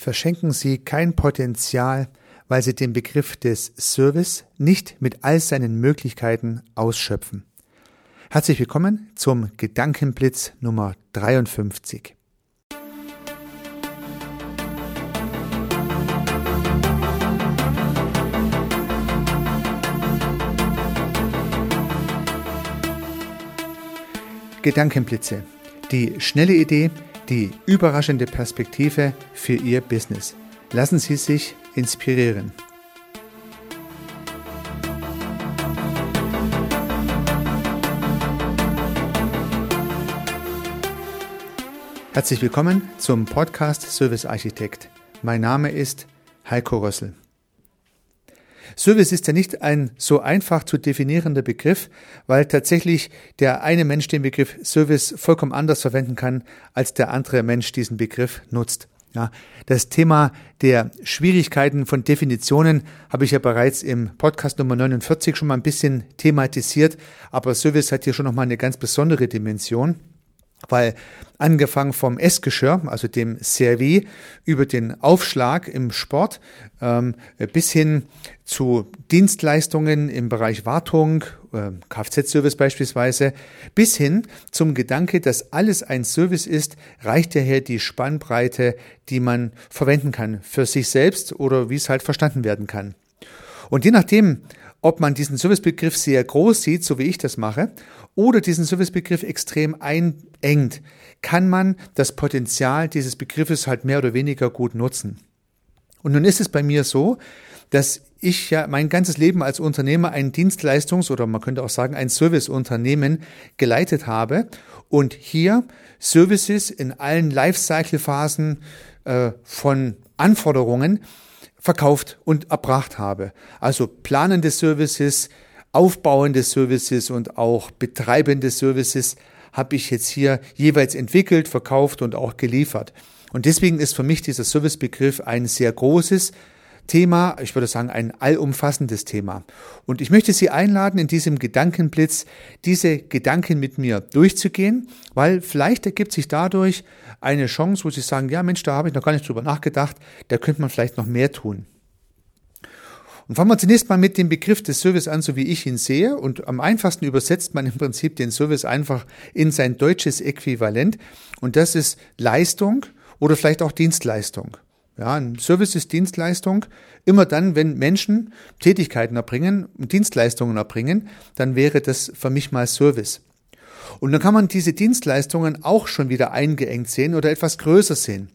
verschenken Sie kein Potenzial, weil Sie den Begriff des Service nicht mit all seinen Möglichkeiten ausschöpfen. Herzlich willkommen zum Gedankenblitz Nummer 53. Gedankenblitze. Die schnelle Idee, die überraschende Perspektive für Ihr Business. Lassen Sie sich inspirieren. Herzlich willkommen zum Podcast Service Architekt. Mein Name ist Heiko Rössel. Service ist ja nicht ein so einfach zu definierender Begriff, weil tatsächlich der eine Mensch den Begriff Service vollkommen anders verwenden kann, als der andere Mensch diesen Begriff nutzt. Ja, das Thema der Schwierigkeiten von Definitionen habe ich ja bereits im Podcast Nummer 49 schon mal ein bisschen thematisiert, aber Service hat hier schon nochmal eine ganz besondere Dimension weil angefangen vom Essgeschirr, also dem Servi, über den Aufschlag im Sport ähm, bis hin zu Dienstleistungen im Bereich Wartung, äh, Kfz-Service beispielsweise, bis hin zum Gedanke, dass alles ein Service ist, reicht daher die Spannbreite, die man verwenden kann für sich selbst oder wie es halt verstanden werden kann. Und je nachdem, ob man diesen Servicebegriff sehr groß sieht, so wie ich das mache, oder diesen Servicebegriff extrem einengt, kann man das Potenzial dieses Begriffes halt mehr oder weniger gut nutzen. Und nun ist es bei mir so, dass ich ja mein ganzes Leben als Unternehmer ein Dienstleistungs- oder man könnte auch sagen ein Serviceunternehmen geleitet habe und hier Services in allen Lifecycle-Phasen äh, von Anforderungen verkauft und erbracht habe. Also planende Services, aufbauende Services und auch betreibende Services habe ich jetzt hier jeweils entwickelt, verkauft und auch geliefert. Und deswegen ist für mich dieser Servicebegriff ein sehr großes Thema, ich würde sagen ein allumfassendes Thema. Und ich möchte Sie einladen, in diesem Gedankenblitz diese Gedanken mit mir durchzugehen, weil vielleicht ergibt sich dadurch eine Chance, wo Sie sagen, ja Mensch, da habe ich noch gar nicht drüber nachgedacht, da könnte man vielleicht noch mehr tun. Und fangen wir zunächst mal mit dem Begriff des Service an, so wie ich ihn sehe. Und am einfachsten übersetzt man im Prinzip den Service einfach in sein deutsches Äquivalent. Und das ist Leistung oder vielleicht auch Dienstleistung. Ja, ein Service ist Dienstleistung. Immer dann, wenn Menschen Tätigkeiten erbringen, Dienstleistungen erbringen, dann wäre das für mich mal Service. Und dann kann man diese Dienstleistungen auch schon wieder eingeengt sehen oder etwas größer sehen.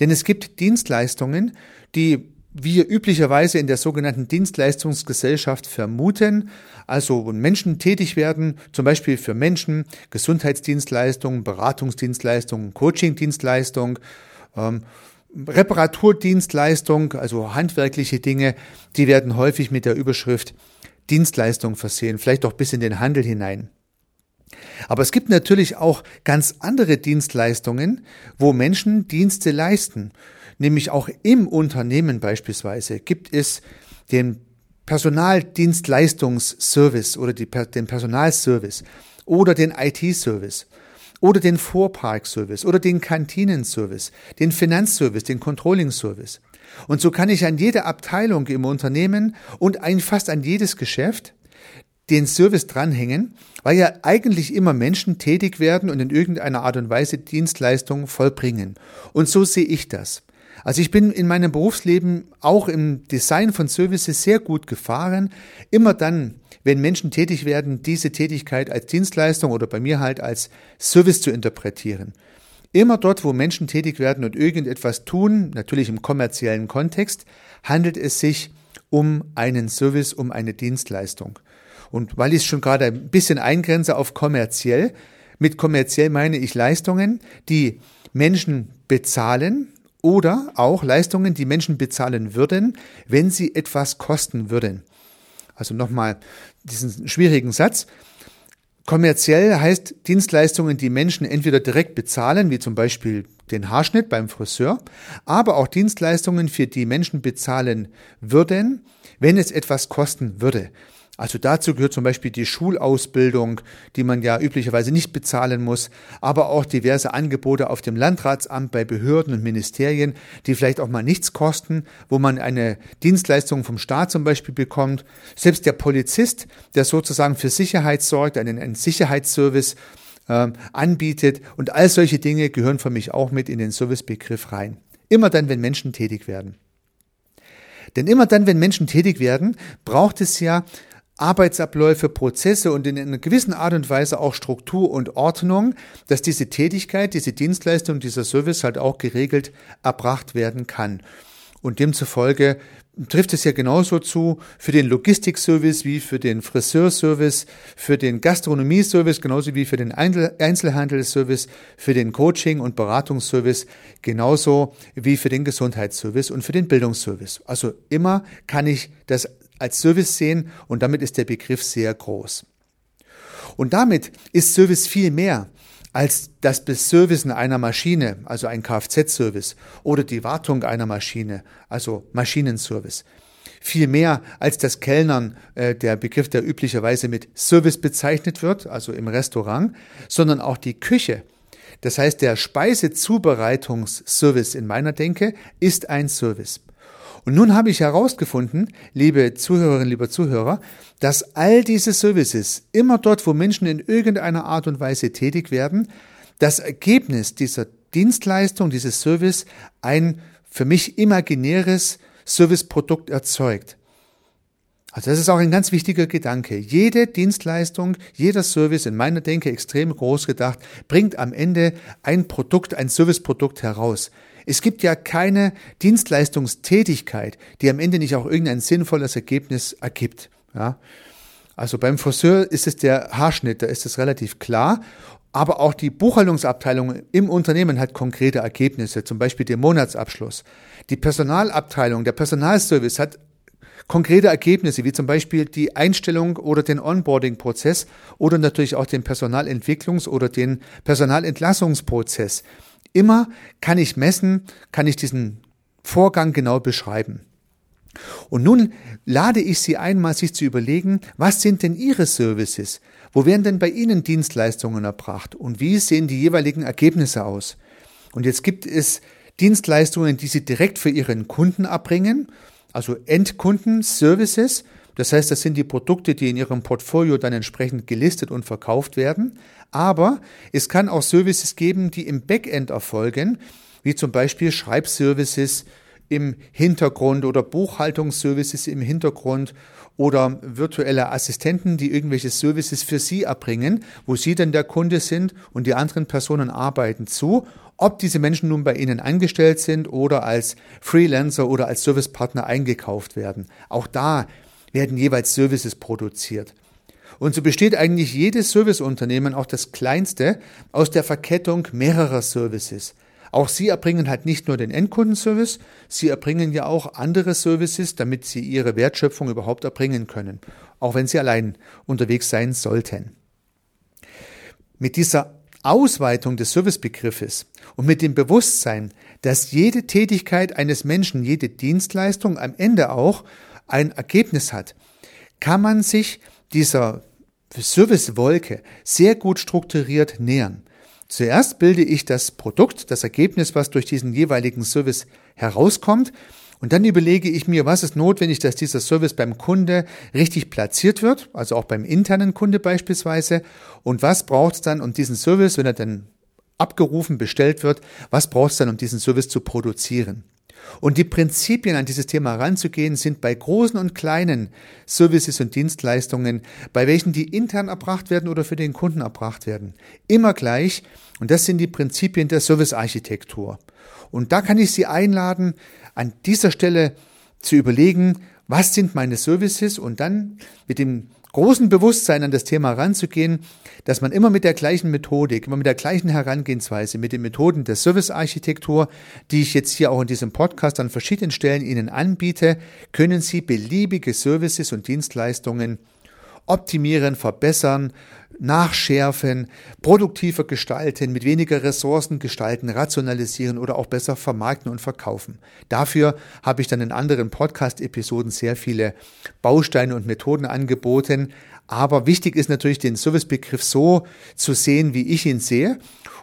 Denn es gibt Dienstleistungen, die wir üblicherweise in der sogenannten Dienstleistungsgesellschaft vermuten, also wo Menschen tätig werden, zum Beispiel für Menschen, Gesundheitsdienstleistungen, Beratungsdienstleistungen, Coachingdienstleistungen, ähm, Reparaturdienstleistung, also handwerkliche Dinge, die werden häufig mit der Überschrift Dienstleistung versehen, vielleicht auch bis in den Handel hinein. Aber es gibt natürlich auch ganz andere Dienstleistungen, wo Menschen Dienste leisten. Nämlich auch im Unternehmen beispielsweise gibt es den Personaldienstleistungsservice oder die, den Personalservice oder den IT-Service oder den Vorparkservice oder den Kantinenservice, den Finanzservice, den Controlling-Service. Und so kann ich an jede Abteilung im Unternehmen und ein, fast an jedes Geschäft den Service dranhängen, weil ja eigentlich immer Menschen tätig werden und in irgendeiner Art und Weise Dienstleistungen vollbringen. Und so sehe ich das. Also ich bin in meinem Berufsleben auch im Design von Services sehr gut gefahren. Immer dann, wenn Menschen tätig werden, diese Tätigkeit als Dienstleistung oder bei mir halt als Service zu interpretieren. Immer dort, wo Menschen tätig werden und irgendetwas tun, natürlich im kommerziellen Kontext, handelt es sich um einen Service, um eine Dienstleistung. Und weil ich es schon gerade ein bisschen eingrenze auf kommerziell, mit kommerziell meine ich Leistungen, die Menschen bezahlen, oder auch Leistungen, die Menschen bezahlen würden, wenn sie etwas kosten würden. Also nochmal diesen schwierigen Satz. Kommerziell heißt Dienstleistungen, die Menschen entweder direkt bezahlen, wie zum Beispiel den Haarschnitt beim Friseur, aber auch Dienstleistungen, für die Menschen bezahlen würden, wenn es etwas kosten würde. Also dazu gehört zum Beispiel die Schulausbildung, die man ja üblicherweise nicht bezahlen muss, aber auch diverse Angebote auf dem Landratsamt bei Behörden und Ministerien, die vielleicht auch mal nichts kosten, wo man eine Dienstleistung vom Staat zum Beispiel bekommt. Selbst der Polizist, der sozusagen für Sicherheit sorgt, einen, einen Sicherheitsservice äh, anbietet und all solche Dinge gehören für mich auch mit in den Servicebegriff rein. Immer dann, wenn Menschen tätig werden. Denn immer dann, wenn Menschen tätig werden, braucht es ja Arbeitsabläufe, Prozesse und in einer gewissen Art und Weise auch Struktur und Ordnung, dass diese Tätigkeit, diese Dienstleistung, dieser Service halt auch geregelt erbracht werden kann. Und demzufolge trifft es ja genauso zu für den Logistikservice wie für den Friseurservice, für den Gastronomieservice, genauso wie für den Einzelhandelsservice, für den Coaching- und Beratungsservice, genauso wie für den Gesundheitsservice und für den Bildungsservice. Also immer kann ich das als Service sehen und damit ist der Begriff sehr groß. Und damit ist Service viel mehr als das Beservicen einer Maschine, also ein Kfz-Service, oder die Wartung einer Maschine, also Maschinenservice. Viel mehr als das Kellnern, äh, der Begriff, der üblicherweise mit Service bezeichnet wird, also im Restaurant, sondern auch die Küche. Das heißt, der Speisezubereitungsservice in meiner Denke ist ein Service. Und nun habe ich herausgefunden, liebe Zuhörerinnen, lieber Zuhörer, dass all diese Services, immer dort, wo Menschen in irgendeiner Art und Weise tätig werden, das Ergebnis dieser Dienstleistung, dieses Service, ein für mich imaginäres Serviceprodukt erzeugt. Also das ist auch ein ganz wichtiger Gedanke. Jede Dienstleistung, jeder Service, in meiner Denke extrem groß gedacht, bringt am Ende ein Produkt, ein Serviceprodukt heraus. Es gibt ja keine Dienstleistungstätigkeit, die am Ende nicht auch irgendein sinnvolles Ergebnis ergibt. Ja? Also beim Friseur ist es der Haarschnitt, da ist es relativ klar. Aber auch die Buchhaltungsabteilung im Unternehmen hat konkrete Ergebnisse, zum Beispiel den Monatsabschluss. Die Personalabteilung, der Personalservice hat konkrete Ergebnisse, wie zum Beispiel die Einstellung oder den Onboarding-Prozess oder natürlich auch den Personalentwicklungs- oder den Personalentlassungsprozess. Immer kann ich messen, kann ich diesen Vorgang genau beschreiben. Und nun lade ich Sie einmal, sich zu überlegen, was sind denn Ihre Services? Wo werden denn bei Ihnen Dienstleistungen erbracht? Und wie sehen die jeweiligen Ergebnisse aus? Und jetzt gibt es Dienstleistungen, die Sie direkt für Ihren Kunden erbringen, also Endkunden-Services. Das heißt, das sind die Produkte, die in Ihrem Portfolio dann entsprechend gelistet und verkauft werden. Aber es kann auch Services geben, die im Backend erfolgen, wie zum Beispiel Schreibservices im Hintergrund oder Buchhaltungsservices im Hintergrund oder virtuelle Assistenten, die irgendwelche Services für Sie erbringen, wo Sie dann der Kunde sind und die anderen Personen arbeiten zu, ob diese Menschen nun bei Ihnen angestellt sind oder als Freelancer oder als Servicepartner eingekauft werden. Auch da werden jeweils Services produziert. Und so besteht eigentlich jedes Serviceunternehmen, auch das kleinste, aus der Verkettung mehrerer Services. Auch Sie erbringen halt nicht nur den Endkundenservice, Sie erbringen ja auch andere Services, damit Sie Ihre Wertschöpfung überhaupt erbringen können, auch wenn Sie allein unterwegs sein sollten. Mit dieser Ausweitung des Servicebegriffes und mit dem Bewusstsein, dass jede Tätigkeit eines Menschen, jede Dienstleistung am Ende auch ein Ergebnis hat, kann man sich dieser Servicewolke sehr gut strukturiert nähern. Zuerst bilde ich das Produkt, das Ergebnis, was durch diesen jeweiligen Service herauskommt, und dann überlege ich mir, was ist notwendig, dass dieser Service beim Kunde richtig platziert wird, also auch beim internen Kunde beispielsweise, und was braucht es dann, um diesen Service, wenn er dann abgerufen, bestellt wird, was braucht es dann, um diesen Service zu produzieren. Und die Prinzipien, an dieses Thema ranzugehen, sind bei großen und kleinen Services und Dienstleistungen, bei welchen die intern erbracht werden oder für den Kunden erbracht werden, immer gleich. Und das sind die Prinzipien der Servicearchitektur. Und da kann ich Sie einladen, an dieser Stelle zu überlegen, was sind meine Services? Und dann mit dem großen Bewusstsein an das Thema ranzugehen, dass man immer mit der gleichen Methodik, immer mit der gleichen Herangehensweise, mit den Methoden der Servicearchitektur, die ich jetzt hier auch in diesem Podcast an verschiedenen Stellen Ihnen anbiete, können Sie beliebige Services und Dienstleistungen optimieren, verbessern, nachschärfen, produktiver gestalten, mit weniger Ressourcen gestalten, rationalisieren oder auch besser vermarkten und verkaufen. Dafür habe ich dann in anderen Podcast-Episoden sehr viele Bausteine und Methoden angeboten. Aber wichtig ist natürlich, den Servicebegriff so zu sehen, wie ich ihn sehe.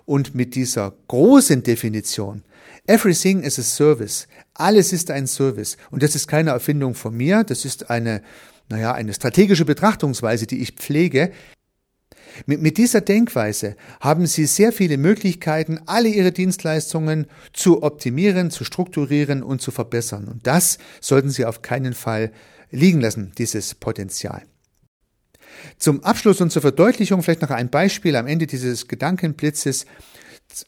Und mit dieser großen Definition, everything is a service, alles ist ein Service. Und das ist keine Erfindung von mir, das ist eine naja, eine strategische Betrachtungsweise, die ich pflege. Mit, mit dieser Denkweise haben Sie sehr viele Möglichkeiten, alle Ihre Dienstleistungen zu optimieren, zu strukturieren und zu verbessern. Und das sollten Sie auf keinen Fall liegen lassen, dieses Potenzial. Zum Abschluss und zur Verdeutlichung vielleicht noch ein Beispiel am Ende dieses Gedankenblitzes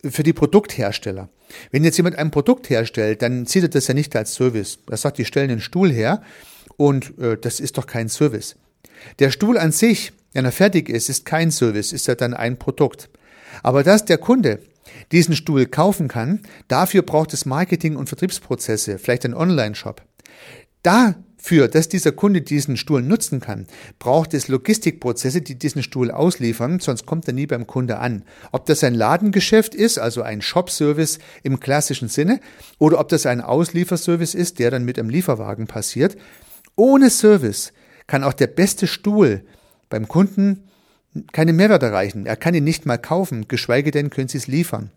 für die Produkthersteller. Wenn jetzt jemand ein Produkt herstellt, dann sieht er das ja nicht als Service. Er sagt, die stellen einen Stuhl her und äh, das ist doch kein Service. Der Stuhl an sich, wenn er fertig ist, ist kein Service, ist ja dann ein Produkt. Aber dass der Kunde diesen Stuhl kaufen kann, dafür braucht es Marketing- und Vertriebsprozesse, vielleicht ein Online-Shop. Dafür, dass dieser Kunde diesen Stuhl nutzen kann, braucht es Logistikprozesse, die diesen Stuhl ausliefern, sonst kommt er nie beim Kunde an. Ob das ein Ladengeschäft ist, also ein Shop-Service im klassischen Sinne, oder ob das ein Auslieferservice ist, der dann mit einem Lieferwagen passiert, ohne Service kann auch der beste Stuhl beim Kunden keine Mehrwert erreichen. Er kann ihn nicht mal kaufen, geschweige denn können Sie es liefern.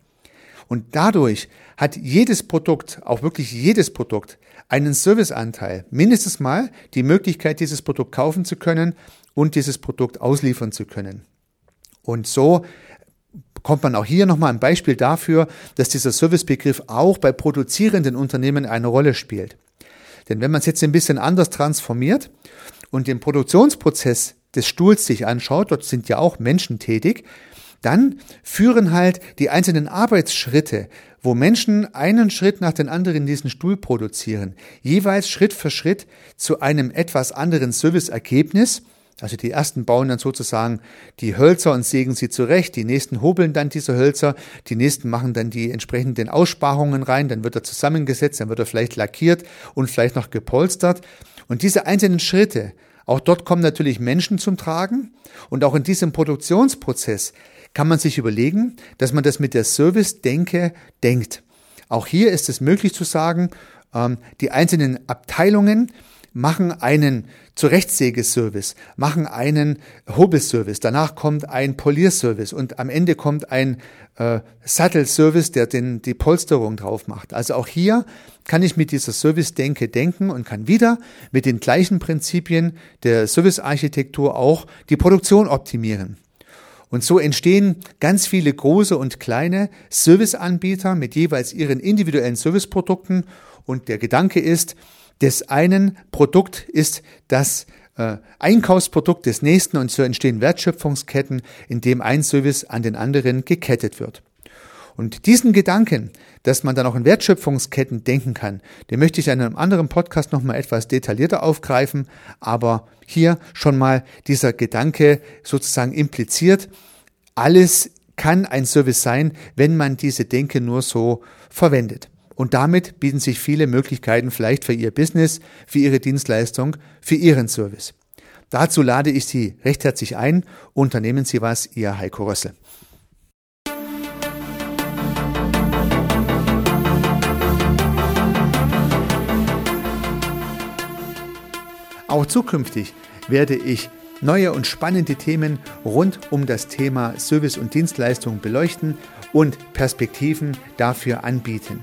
Und dadurch hat jedes Produkt, auch wirklich jedes Produkt, einen Serviceanteil, mindestens mal die Möglichkeit, dieses Produkt kaufen zu können und dieses Produkt ausliefern zu können. Und so kommt man auch hier nochmal ein Beispiel dafür, dass dieser Servicebegriff auch bei produzierenden Unternehmen eine Rolle spielt. Denn wenn man es jetzt ein bisschen anders transformiert und den Produktionsprozess des Stuhls sich anschaut, dort sind ja auch Menschen tätig, dann führen halt die einzelnen Arbeitsschritte, wo Menschen einen Schritt nach den anderen diesen Stuhl produzieren, jeweils Schritt für Schritt zu einem etwas anderen Serviceergebnis, also die ersten bauen dann sozusagen die Hölzer und sägen sie zurecht, die nächsten hobeln dann diese Hölzer, die nächsten machen dann die entsprechenden Aussparungen rein, dann wird er zusammengesetzt, dann wird er vielleicht lackiert und vielleicht noch gepolstert. Und diese einzelnen Schritte, auch dort kommen natürlich Menschen zum Tragen und auch in diesem Produktionsprozess kann man sich überlegen, dass man das mit der Service-Denke denkt. Auch hier ist es möglich zu sagen, ähm, die einzelnen Abteilungen machen einen Zurechtsägeservice, machen einen Hobelservice, danach kommt ein Polierservice und am Ende kommt ein äh, Sattelservice, der den, die Polsterung drauf macht. Also auch hier kann ich mit dieser Service-Denke denken und kann wieder mit den gleichen Prinzipien der Servicearchitektur auch die Produktion optimieren. Und so entstehen ganz viele große und kleine Serviceanbieter mit jeweils ihren individuellen Serviceprodukten. Und der Gedanke ist, des einen Produkt ist das äh, Einkaufsprodukt des nächsten und so entstehen Wertschöpfungsketten, in dem ein Service an den anderen gekettet wird. Und diesen Gedanken, dass man dann auch in Wertschöpfungsketten denken kann, den möchte ich in einem anderen Podcast nochmal etwas detaillierter aufgreifen, aber hier schon mal dieser Gedanke sozusagen impliziert, alles kann ein Service sein, wenn man diese Denke nur so verwendet. Und damit bieten sich viele Möglichkeiten vielleicht für Ihr Business, für Ihre Dienstleistung, für Ihren Service. Dazu lade ich Sie recht herzlich ein. Unternehmen Sie was, Ihr Heiko Rössel. Auch zukünftig werde ich neue und spannende Themen rund um das Thema Service und Dienstleistung beleuchten und Perspektiven dafür anbieten.